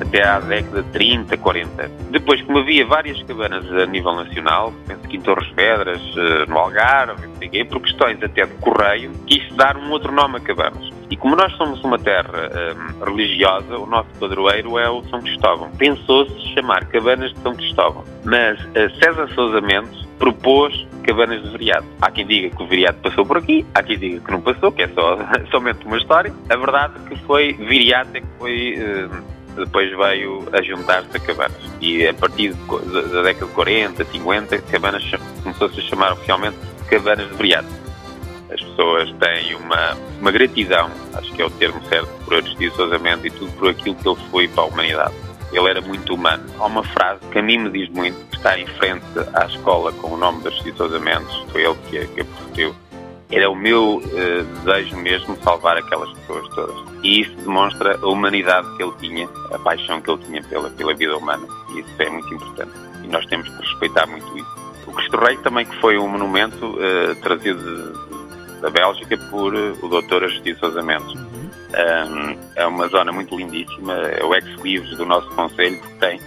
até à década de 30, 40. Depois, como havia várias cabanas a nível nacional, penso que em Torres Vedras, eh, no Algarve, por questões até de correio, quis dar um outro nome a cabanas. E como nós somos uma terra um, religiosa, o nosso padroeiro é o São Cristóvão. Pensou-se chamar Cabanas de São Cristóvão. Mas uh, César Sousa Mendes propôs Cabanas de Viriato. Há quem diga que o Viriato passou por aqui, há quem diga que não passou, que é só, somente uma história. A verdade é que foi Viriato é que foi... depois veio a juntar-se a Cabanas. E a partir da década de 40, 50, Cabanas começou-se a chamar oficialmente Cabanas de Viriato. As pessoas têm uma, uma gratidão, acho que é o termo certo, por Aristides Sousa Mendes e tudo por aquilo que ele foi para a humanidade. Ele era muito humano. Há uma frase que a mim me diz muito, que está em frente à escola com o nome de Aristides Sousa Mendes, foi ele que, que a proferiu, era o meu uh, desejo mesmo salvar aquelas pessoas todas. E isso demonstra a humanidade que ele tinha, a paixão que ele tinha pela, pela vida humana. E isso é muito importante. E nós temos que respeitar muito isso. O Cristo Rei também que foi um monumento uh, trazido de, da Bélgica por uh, o Dr. Agostinho Sousa Mendes. Um, é uma zona muito lindíssima, é o ex-livros do nosso Conselho, que tem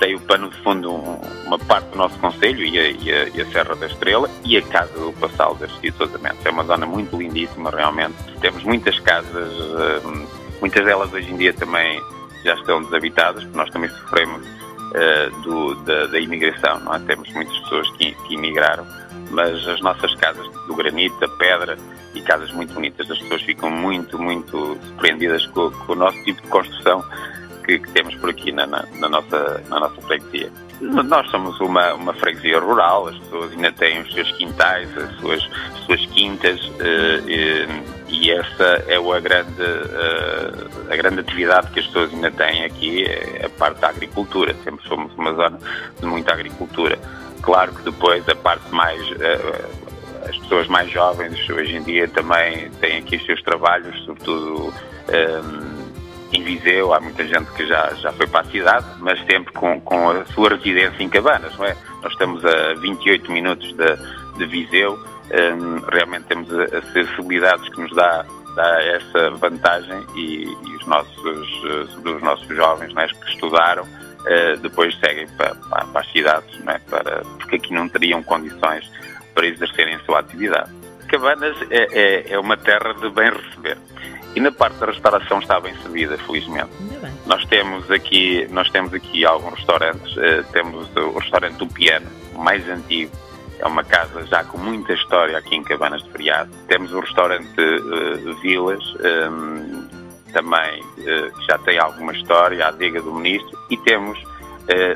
tem o pano de fundo um, uma parte do nosso Conselho e e, e a, Serra da Estrela e a Casa do Passal das Sousamento. É uma zona muito lindíssima, realmente. Temos muitas casas, uh, muitas delas hoje em dia também já estão desabitadas, porque nós também sofremos uh, do, da, da, imigração, não é? Temos muitas pessoas que, que imigraram, mas as nossas casas do granito, da pedra e casas muito bonitas, as pessoas ficam muito, muito surpreendidas com, com o nosso tipo de construção que, que temos por aqui na, na, na, nossa, na nossa freguesia. Nós somos uma, uma freguesia rural, as pessoas ainda têm os seus quintais, as suas, as suas quintas, uh, e, e essa é a grande, uh, a grande atividade que as pessoas ainda têm aqui, é a parte da agricultura. Sempre fomos uma zona de muita agricultura. Claro que depois a parte mais. As pessoas mais jovens hoje em dia também têm aqui os seus trabalhos, sobretudo em Viseu, há muita gente que já, já foi para a cidade, mas sempre com, com a sua residência em Cabanas, não é? Nós estamos a 28 minutos de, de Viseu, um, realmente temos acessibilidades que nos dá, dá essa vantagem e, e os nossos, sobretudo os nossos jovens é, que estudaram, uh, depois seguem para, para, para as cidades, é? para, porque aqui não teriam condições para exercerem a sua atividade. Cabanas é, é, é uma terra de bem receber. E na parte da restauração está bem servida, felizmente. Nós temos aqui, nós temos aqui alguns restaurantes. Uh, temos o restaurante do Piano, mais antigo. É uma casa já com muita história aqui em Cabanas de Feriado. Temos o restaurante uh, Vilas, um, ehm, também uh, que já tem alguma história, a adega do Ministro. E temos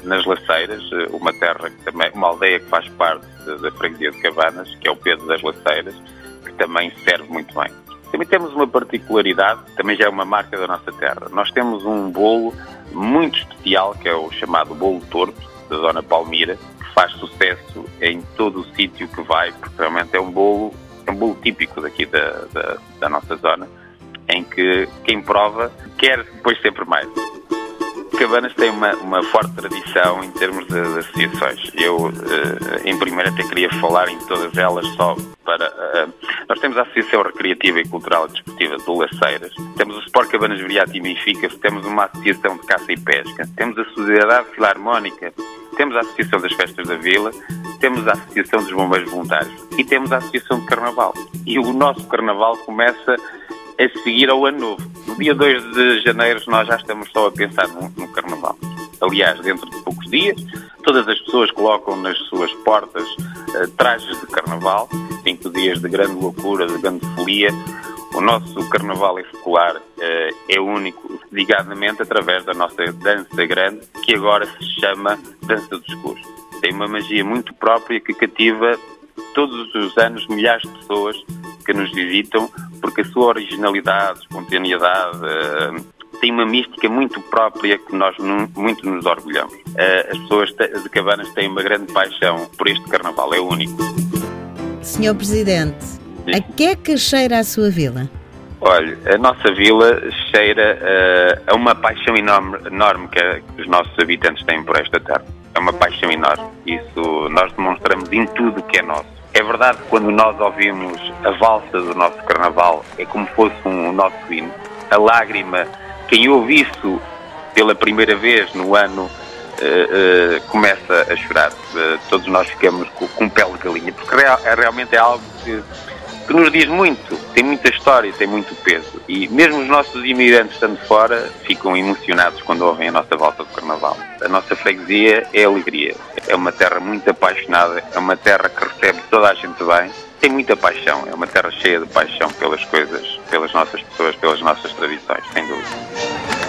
nas Laceiras, uma terra que também, uma aldeia que faz parte da freguesia de Cabanas, que é o Pedro das Laceiras, que também serve muito bem. Também temos uma particularidade, também já é uma marca da nossa terra. Nós temos um bolo muito especial, que é o chamado bolo torto, da Dona Palmira, que faz sucesso em todo o sítio que vai, porque realmente é um bolo, é um bolo típico daqui da, da, da nossa zona, em que quem prova quer depois sempre mais. Cabanas tem uma, uma forte tradição em termos de, de associações. Eu, uh, em primeiro, até queria falar em todas elas só para. Uh, nós temos a Associação Recreativa e Cultural e Desportiva do Laceiras, temos o Sport Cabanas Viriato e Benfica, temos uma Associação de Caça e Pesca, temos a Sociedade Filarmónica, temos a Associação das Festas da Vila, temos a Associação dos Bombeiros Voluntários e temos a Associação de Carnaval. E o nosso Carnaval começa a seguir ao ano novo. No dia 2 de janeiro nós já estamos só a pensar no, no Carnaval. Aliás, dentro de poucos dias, todas as pessoas colocam nas suas portas uh, trajes de Carnaval, cinco dias de grande loucura, de grande folia. O nosso Carnaval escolar uh, é único, ligadamente através da nossa dança grande, que agora se chama Dança dos Escuros. Tem uma magia muito própria que cativa todos os anos milhares de pessoas que nos visitam, porque a sua originalidade, espontaneidade, uh, tem uma mística muito própria que nós muito nos orgulhamos. Uh, as pessoas de Cabanas têm uma grande paixão por este carnaval, é único. Senhor Presidente, Sim. a que é que cheira a sua vila? Olha, a nossa vila cheira uh, a uma paixão enorme, enorme que, que os nossos habitantes têm por esta terra. É uma paixão enorme. Isso nós demonstramos em tudo que é nosso. É verdade que quando nós ouvimos a valsa do nosso carnaval, é como fosse um nosso hino. A lágrima, quem ouve isso pela primeira vez no ano Uh, uh, começa a chorar. Uh, todos nós ficamos com, com pele de galinha, porque real, realmente é algo que, que, nos diz muito, tem muita história, tem muito peso. E mesmo os nossos imigrantes estando fora ficam emocionados quando ouvem a nossa volta do Carnaval. A nossa freguesia é alegria. É uma terra muito apaixonada, é uma terra que recebe toda a gente bem. Tem muita paixão, é uma terra cheia de paixão pelas coisas, pelas nossas pessoas, pelas nossas tradições, sem dúvida.